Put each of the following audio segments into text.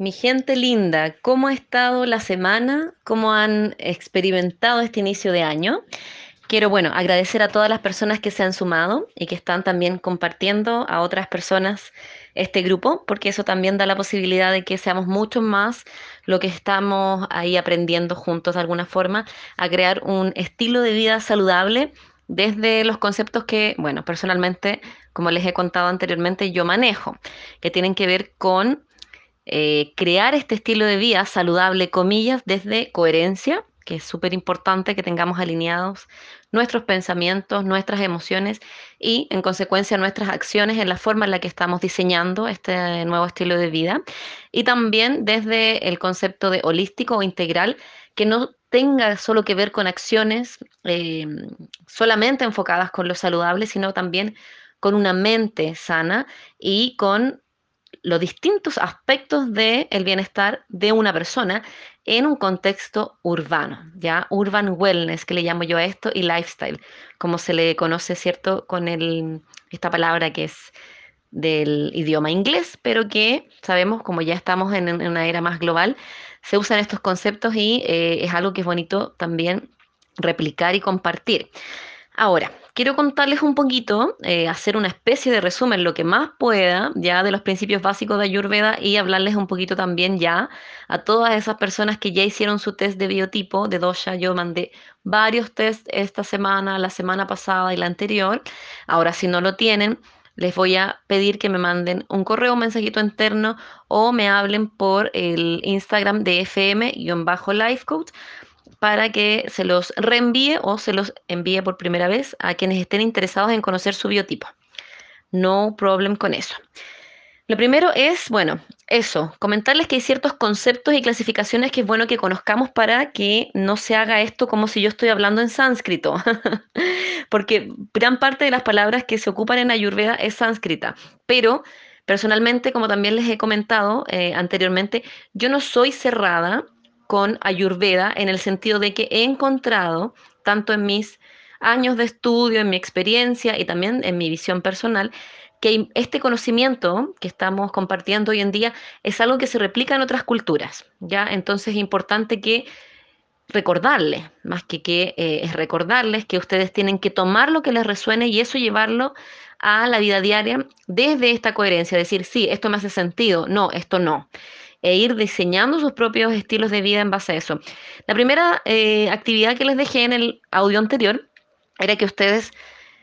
Mi gente linda, ¿cómo ha estado la semana? ¿Cómo han experimentado este inicio de año? Quiero, bueno, agradecer a todas las personas que se han sumado y que están también compartiendo a otras personas este grupo, porque eso también da la posibilidad de que seamos mucho más lo que estamos ahí aprendiendo juntos de alguna forma, a crear un estilo de vida saludable desde los conceptos que, bueno, personalmente, como les he contado anteriormente, yo manejo, que tienen que ver con eh, crear este estilo de vida saludable, comillas, desde coherencia, que es súper importante que tengamos alineados nuestros pensamientos, nuestras emociones y, en consecuencia, nuestras acciones en la forma en la que estamos diseñando este nuevo estilo de vida. Y también desde el concepto de holístico o integral, que no tenga solo que ver con acciones eh, solamente enfocadas con lo saludable, sino también con una mente sana y con los distintos aspectos del bienestar de una persona en un contexto urbano, ¿ya? Urban wellness, que le llamo yo a esto, y lifestyle, como se le conoce, ¿cierto? Con el, esta palabra que es del idioma inglés, pero que sabemos, como ya estamos en, una era más global, se usan estos conceptos y eh, es algo que es bonito también replicar y compartir. Ahora, quiero contarles un poquito, eh, hacer una especie de resumen, lo que más pueda, ya de los principios básicos de Ayurveda y hablarles un poquito también ya a todas esas personas que ya hicieron su test de biotipo de dosha. Yo mandé varios tests esta semana, la semana pasada y la anterior. Ahora, si no lo tienen, les voy a pedir que me manden un correo, un mensajito interno o me hablen por el Instagram de FM-Lifecoach para que se los reenvíe o se los envíe por primera vez a quienes estén interesados en conocer su biotipo. No problem con eso. Lo primero es, bueno, eso, comentarles que hay ciertos conceptos y clasificaciones que es bueno que conozcamos para que no se haga esto como si yo estoy hablando en sánscrito, porque gran parte de las palabras que se ocupan en Ayurveda es sánscrita, pero personalmente, como también les he comentado eh, anteriormente, yo no soy cerrada con Ayurveda en el sentido de que he encontrado, tanto en mis años de estudio, en mi experiencia y también en mi visión personal, que este conocimiento que estamos compartiendo hoy en día es algo que se replica en otras culturas, ¿ya? Entonces es importante que recordarles, más que que eh, es recordarles que ustedes tienen que tomar lo que les resuene y eso llevarlo a la vida diaria desde esta coherencia, decir, sí, esto me hace sentido, no, esto no e ir diseñando sus propios estilos de vida en base a eso. La primera eh, actividad que les dejé en el audio anterior era que ustedes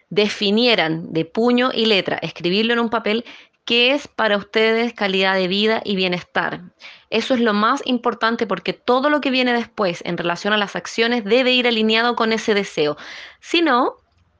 definieran de puño y letra, escribirlo en un papel, qué es para ustedes calidad de vida y bienestar. Eso es lo más importante porque todo lo que viene después en relación a las acciones debe ir alineado con ese deseo. Si no,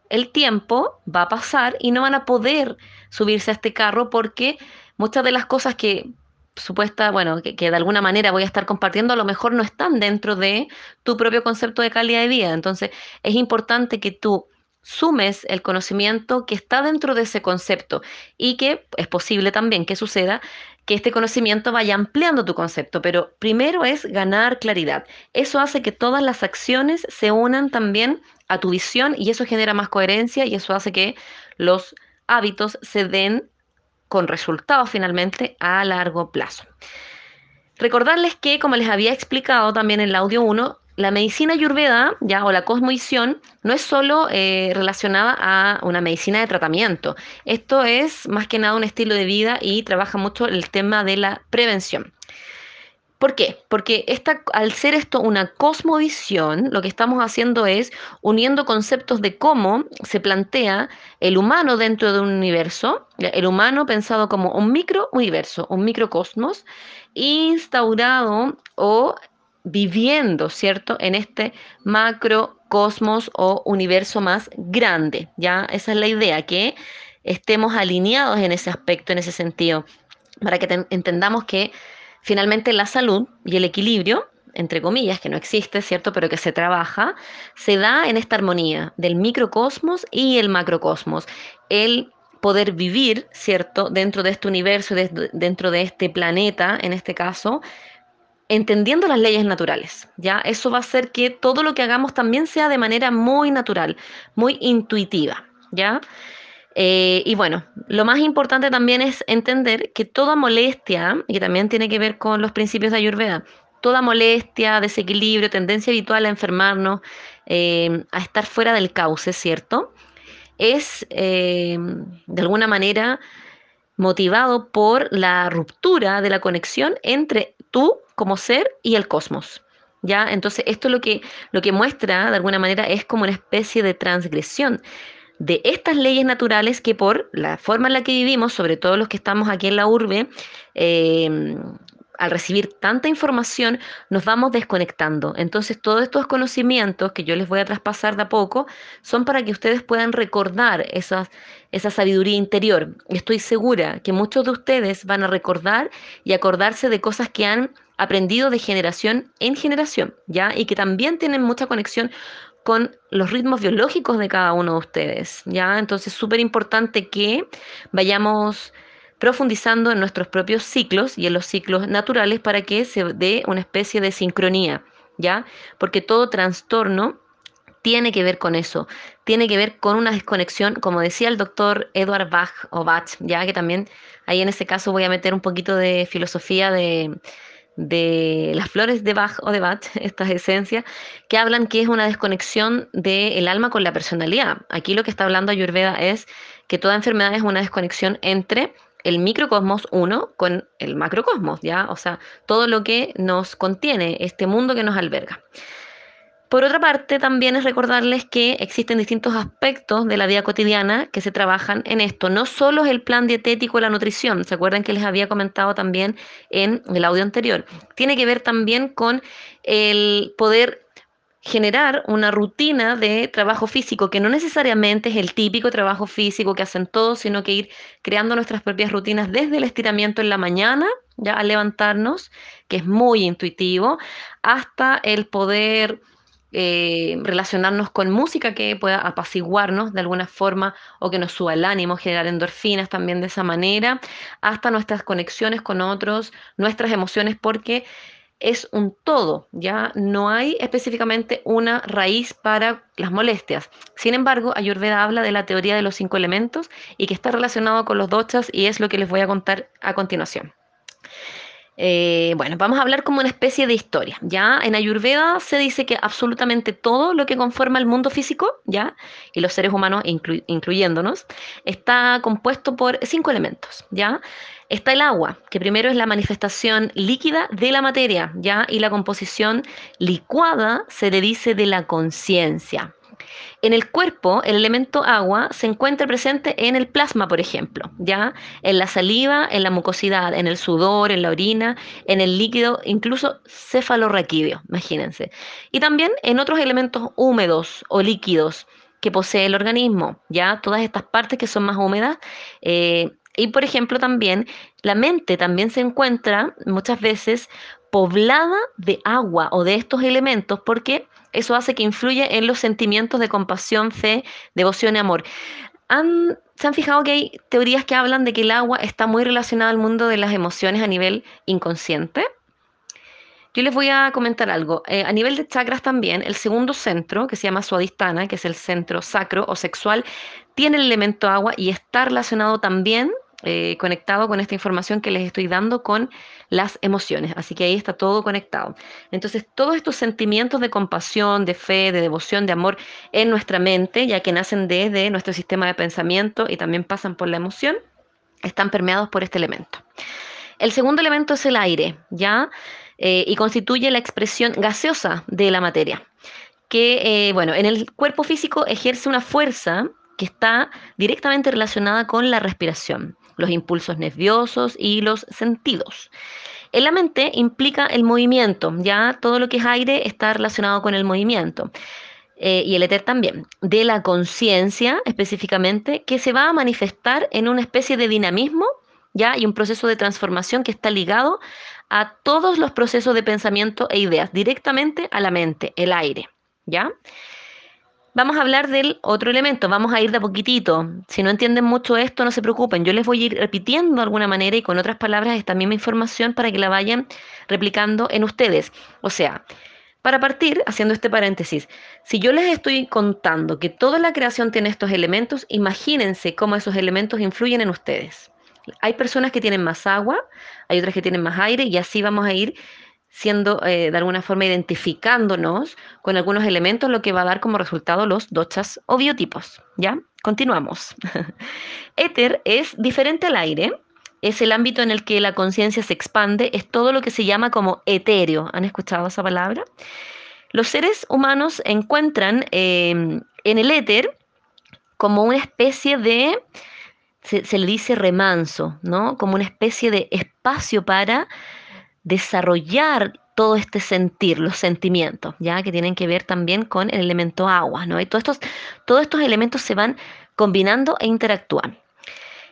el tiempo va a pasar y no van a poder subirse a este carro porque muchas de las cosas que supuesta, bueno, que, de alguna manera voy a estar compartiendo, a lo mejor no están dentro de tu propio concepto de calidad de vida. Entonces, es importante que tú sumes el conocimiento que está dentro de ese concepto y que es posible también que suceda que este conocimiento vaya ampliando tu concepto, pero primero es ganar claridad. Eso hace que todas las acciones se unan también a tu visión y eso genera más coherencia y eso hace que los hábitos se den con resultados finalmente a largo plazo. Recordarles que, como les había explicado también en el audio 1, la medicina ayurveda ya, o la cosmovisión no es solo eh, relacionada a una medicina de tratamiento. Esto es más que nada un estilo de vida y trabaja mucho el tema de la prevención. ¿Por qué? Porque al ser esto una cosmovisión, lo que estamos haciendo es uniendo conceptos de cómo se plantea el humano dentro de un universo, el humano pensado como un microuniverso, un microcosmos, instaurado o viviendo, ¿cierto?, en este macrocosmos o universo más grande. Ya esa es la idea, que estemos alineados en ese aspecto, en ese sentido, para que entendamos que Finalmente, la salud y el equilibrio, entre comillas, que no existe, ¿cierto? Pero que se trabaja, se da en esta armonía del microcosmos y el macrocosmos. El poder vivir, ¿cierto? Dentro de este universo, dentro de este planeta, en este caso, entendiendo las leyes naturales, ¿ya? Eso va a hacer que todo lo que hagamos también sea de manera muy natural, muy intuitiva, ¿ya? Eh, y bueno, lo más importante también es entender que toda molestia, y que también tiene que ver con los principios de Ayurveda, toda molestia, desequilibrio, tendencia habitual a enfermarnos, eh, a estar fuera del cauce, ¿cierto? Es eh, de alguna manera motivado por la ruptura de la conexión entre tú como ser y el cosmos. ¿Ya? Entonces, esto lo que, lo que muestra de alguna manera es como una especie de transgresión de estas leyes naturales que por la forma en la que vivimos, sobre todo los que estamos aquí en la urbe, eh, al recibir tanta información, nos vamos desconectando. Entonces, todos estos conocimientos que yo les voy a traspasar de a poco son para que ustedes puedan recordar esa sabiduría interior. Estoy segura que muchos de ustedes van a recordar y acordarse de cosas que han aprendido de generación en generación, ¿ya? Y que también tienen mucha conexión con los ritmos biológicos de cada uno de ustedes, ¿ya? Entonces, súper importante que vayamos profundizando en nuestros propios ciclos y en los ciclos naturales para que se dé una especie de sincronía, ¿ya? Porque todo trastorno tiene que ver con eso, tiene que ver con una desconexión, como decía el doctor Edward Bach o Bach, ya que también ahí en ese caso voy a meter un poquito de filosofía de, de las flores de Bach o de Bach, estas esencias, que hablan que es una desconexión del alma con la personalidad. Aquí lo que está hablando Ayurveda es que toda enfermedad es una desconexión entre el microcosmos uno con el macrocosmos, ¿ya? O sea, todo lo que nos contiene, este mundo que nos alberga. Por otra parte, también es recordarles que existen distintos aspectos de la vida cotidiana que se trabajan en esto. No solo es el plan dietético y la nutrición, ¿se acuerdan que les había comentado también en el audio anterior? Tiene que ver también con el poder generar una rutina de trabajo físico, que no necesariamente es el típico trabajo físico que hacen todos, sino que ir creando nuestras propias rutinas desde el estiramiento en la mañana, ya al levantarnos, que es muy intuitivo, hasta el poder eh, relacionarnos con música que pueda apaciguarnos de alguna forma o que nos suba el ánimo, generar endorfinas también de esa manera, hasta nuestras conexiones con otros, nuestras emociones, porque es un todo, ya no hay específicamente una raíz para las molestias. Sin embargo, Ayurveda habla de la teoría de los cinco elementos y que está relacionado con los dochas y es lo que les voy a contar a continuación. Eh, bueno, vamos a hablar como una especie de historia. Ya en Ayurveda se dice que absolutamente todo lo que conforma el mundo físico, ya, y los seres humanos incluyéndonos, está compuesto por cinco elementos, ya. Está el agua, que primero es la manifestación líquida de la materia, ya, y la composición licuada se le dice de la conciencia. En el cuerpo, el elemento agua se encuentra presente en el plasma, por ejemplo, ¿ya? En la saliva, en la mucosidad, en el sudor, en la orina, en el líquido, incluso cefalorraquídeo, imagínense. Y también en otros elementos húmedos o líquidos que posee el organismo, ¿ya? Todas estas partes que son más húmedas. Eh, y por ejemplo también la mente también se encuentra muchas veces poblada de agua o de estos elementos porque eso hace que influya en los sentimientos de compasión, fe, devoción y amor. ¿Se han fijado que hay teorías que hablan de que el agua está muy relacionada al mundo de las emociones a nivel inconsciente? Yo les voy a comentar algo. Eh, a nivel de chakras también, el segundo centro, que se llama suadistana, que es el centro sacro o sexual, tiene el elemento agua y está relacionado también eh, conectado con esta información que les estoy dando con las emociones. Así que ahí está todo conectado. Entonces, todos estos sentimientos de compasión, de fe, de devoción, de amor en nuestra mente, ya que nacen desde nuestro sistema de pensamiento y también pasan por la emoción, están permeados por este elemento. El segundo elemento es el aire, ¿ya? Eh, y constituye la expresión gaseosa de la materia, que, eh, bueno, en el cuerpo físico ejerce una fuerza que está directamente relacionada con la respiración los impulsos nerviosos y los sentidos. En la mente implica el movimiento, ya todo lo que es aire está relacionado con el movimiento. Eh, y el éter también, de la conciencia específicamente, que se va a manifestar en una especie de dinamismo, ya, y un proceso de transformación que está ligado a todos los procesos de pensamiento e ideas, directamente a la mente, el aire, ¿ya? Vamos a hablar del otro elemento, vamos a ir de a poquitito. Si no entienden mucho esto, no se preocupen, yo les voy a ir repitiendo de alguna manera y con otras palabras esta misma información para que la vayan replicando en ustedes. O sea, Para partir, haciendo este paréntesis, si yo les estoy contando que toda la creación tiene estos elementos, imagínense cómo esos elementos influyen en ustedes. Hay personas que tienen más agua, hay otras que tienen más aire y así vamos a ir siendo eh, de alguna forma identificándonos con algunos elementos, lo que va a dar como resultado los dochas o biotipos. ¿Ya? Continuamos. Éter es diferente al aire, es el ámbito en el que la conciencia se expande, es todo lo que se llama como etéreo. ¿Han escuchado esa palabra? Los seres humanos encuentran em, en el éter como una especie de, se, se, le dice remanso, ¿no? Como una especie de espacio para desarrollar todo este sentir, los sentimientos, ya que tienen que ver también con el elemento agua, ¿no? Y todos estos, todos estos elementos se van combinando e interactúan.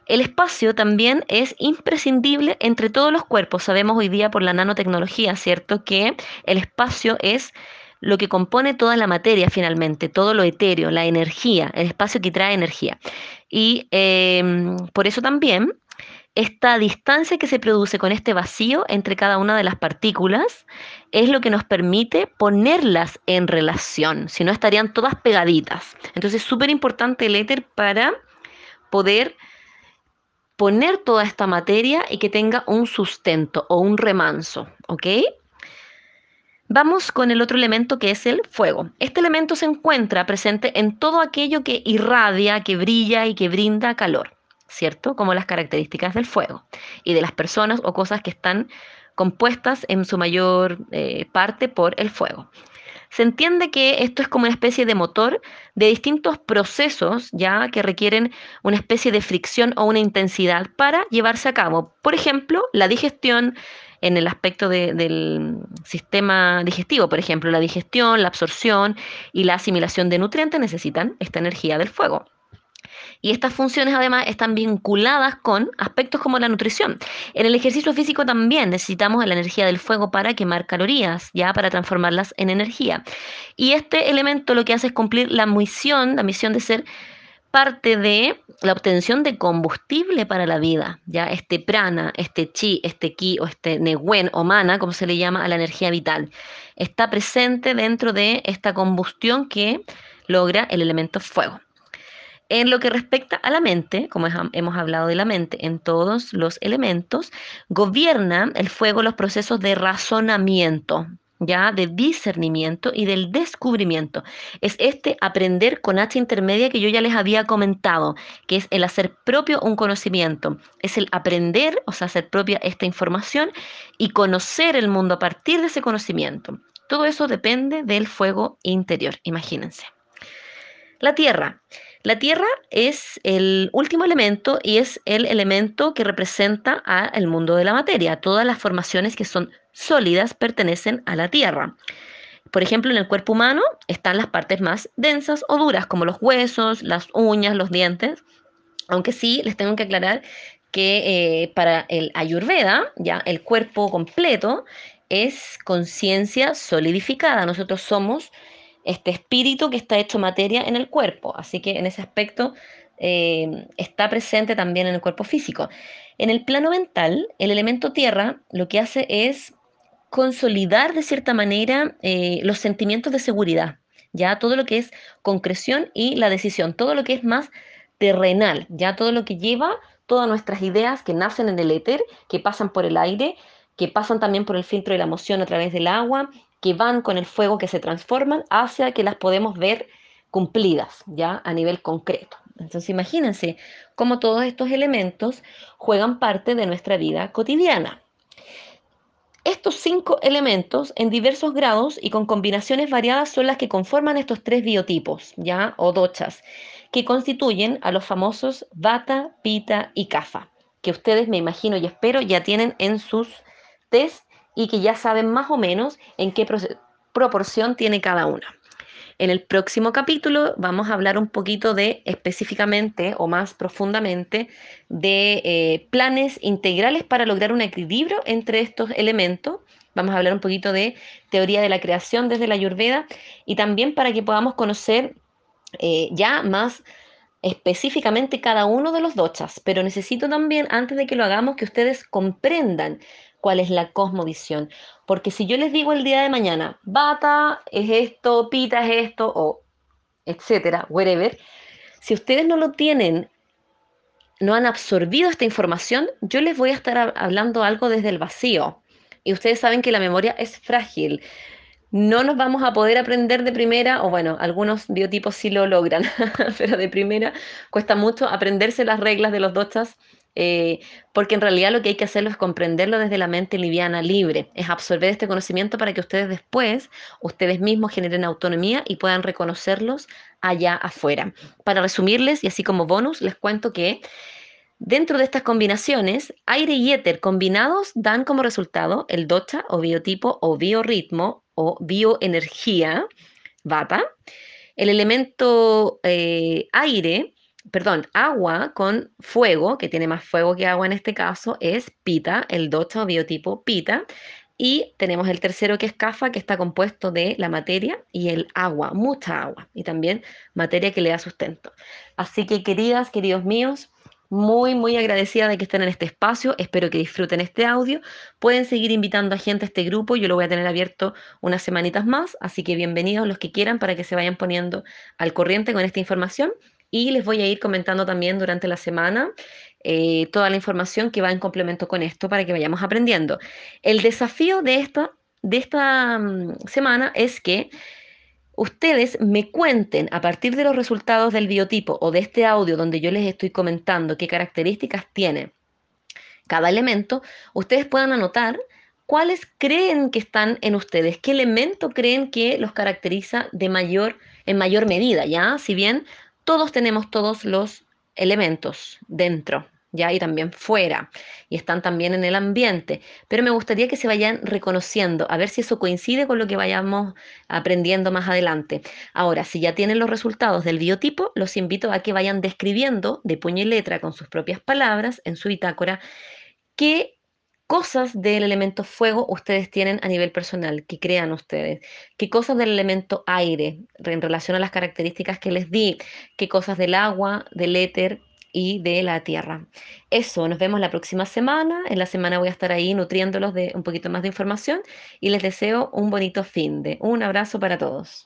El espacio también es imprescindible entre todos los cuerpos. Sabemos hoy día por la nanotecnología, ¿cierto? Que el espacio es lo que compone toda la materia finalmente, todo lo etéreo, la energía, el espacio que trae energía. Y em, por eso también esta distancia que se produce con este vacío entre cada una de las partículas es lo que nos permite ponerlas en relación, si no estarían todas pegaditas. Entonces es súper importante el éter para poder poner toda esta materia y que tenga un sustento o un remanso, ¿ok? Vamos con el otro elemento que es el fuego. Este elemento se encuentra presente en todo aquello que irradia, que brilla y que brinda calor. ¿Cierto? Como las características del fuego y de las personas o cosas que están compuestas en su mayor eh, parte por el fuego. Se entiende que esto es como una especie de motor de distintos procesos ya que requieren una especie de fricción o una intensidad para llevarse a cabo. Por ejemplo, la digestión en el aspecto del sistema digestivo, por ejemplo, la digestión, la absorción y la asimilación de nutrientes necesitan esta energía del fuego. Y estas funciones además están vinculadas con aspectos como la nutrición. En el ejercicio físico también necesitamos la energía del fuego para quemar calorías, ya para transformarlas en energía. Y este elemento lo que hace es cumplir la misión, la misión de ser parte de la obtención de combustible para la vida, ya este prana, este chi, este ki o este newen o mana, como se le llama a la energía vital, está presente dentro de esta combustión que logra el elemento fuego. En lo que respecta a la mente, como hemos hablado de la mente en todos los elementos, gobierna el fuego los procesos de razonamiento, ya de discernimiento y del descubrimiento. Es este aprender con H intermedia que yo ya les había comentado, que es el hacer propio un conocimiento, es el aprender, o sea, hacer propia esta información y conocer el mundo a partir de ese conocimiento. Todo eso depende del fuego interior, imagínense. La tierra. La tierra es el último elemento y es el elemento que representa al mundo de la materia. Todas las formaciones que son sólidas pertenecen a la tierra. Por ejemplo, en el cuerpo humano están las partes más densas o duras, como los huesos, las uñas, los dientes. Aunque sí, les tengo que aclarar que eh, para el ayurveda, ya el cuerpo completo es conciencia solidificada. Nosotros somos este espíritu que está hecho materia en el cuerpo. Así que en ese aspecto eh, está presente también en el cuerpo físico. En el plano mental, el elemento tierra lo que hace es consolidar de cierta manera eh, los sentimientos de seguridad, ya todo lo que es concreción y la decisión, todo lo que es más terrenal, ya todo lo que lleva todas nuestras ideas que nacen en el éter, que pasan por el aire, que pasan también por el filtro de la emoción a través del agua que van con el fuego, que se transforman hacia que las podemos ver cumplidas ya a nivel concreto. Entonces imagínense cómo todos estos elementos juegan parte de nuestra vida cotidiana. Estos cinco elementos en diversos grados y con combinaciones variadas son las que conforman estos tres biotipos, ya o dochas, que constituyen a los famosos Vata, Pita y Kapha, que ustedes me imagino y espero ya tienen en sus test y que ya saben más o menos en qué proporción tiene cada una. En el próximo capítulo vamos a hablar un poquito de específicamente o más profundamente de eh, planes integrales para lograr un equilibrio entre estos elementos. Vamos a hablar un poquito de teoría de la creación desde la Ayurveda y también para que podamos conocer eh, ya más específicamente cada uno de los dochas, pero necesito también, antes de que lo hagamos, que ustedes comprendan cuál es la cosmovisión. Porque si yo les digo el día de mañana, bata es esto, pita es esto, o etcétera, whatever, si ustedes no lo tienen, no han absorbido esta información, yo les voy a estar hablando algo desde el vacío. Y ustedes saben que la memoria es frágil. No nos vamos a poder aprender de primera, o bueno, algunos biotipos sí lo logran, pero de primera cuesta mucho aprenderse las reglas de los dochas eh, porque en realidad lo que hay que hacerlo es comprenderlo desde la mente liviana, libre, es absorber este conocimiento para que ustedes después, ustedes mismos generen autonomía y puedan reconocerlos allá afuera. Para resumirles, y así como bonus, les cuento que dentro de estas combinaciones, aire y éter combinados dan como resultado el docha o biotipo o biorritmo o bioenergía, vata. El elemento eh, aire perdón, agua con fuego, que tiene más fuego que agua en este caso, es pita, el docha o biotipo pita. Y tenemos el tercero que es cafa, que está compuesto de la materia y el agua, mucha agua, y también materia que le da sustento. Así que queridas, queridos míos, muy, muy agradecida de que estén en este espacio. Espero que disfruten este audio. Pueden seguir invitando a gente a este grupo. Yo lo voy a tener abierto unas semanitas más. Así que bienvenidos los que quieran para que se vayan poniendo al corriente con esta información y les voy a ir comentando también durante la semana eh, toda la información que va en complemento con esto para que vayamos aprendiendo. El desafío de esta, de esta mm, semana es que ustedes me cuenten a partir de los resultados del biotipo o de este audio donde yo les estoy comentando qué características tiene cada elemento, ustedes puedan anotar cuáles creen que están en ustedes, qué elemento creen que los caracteriza de mayor en mayor medida, ¿ya? Si bien todos tenemos todos los elementos dentro, ya y también fuera, y están también en el ambiente, pero me gustaría que se vayan reconociendo, a ver si eso coincide con lo que vayamos aprendiendo más adelante. Ahora, si ya tienen los resultados del biotipo, los invito a que vayan describiendo de puño y letra con sus propias palabras en su bitácora qué cosas del elemento fuego ustedes tienen a nivel personal, que crean ustedes, qué cosas del elemento aire en relación a las características que les di, qué cosas del agua, del éter y de la tierra. Eso, nos vemos la próxima semana. En la semana voy a estar ahí nutriéndolos de un poquito más de información y les deseo un bonito fin de. Un abrazo para todos.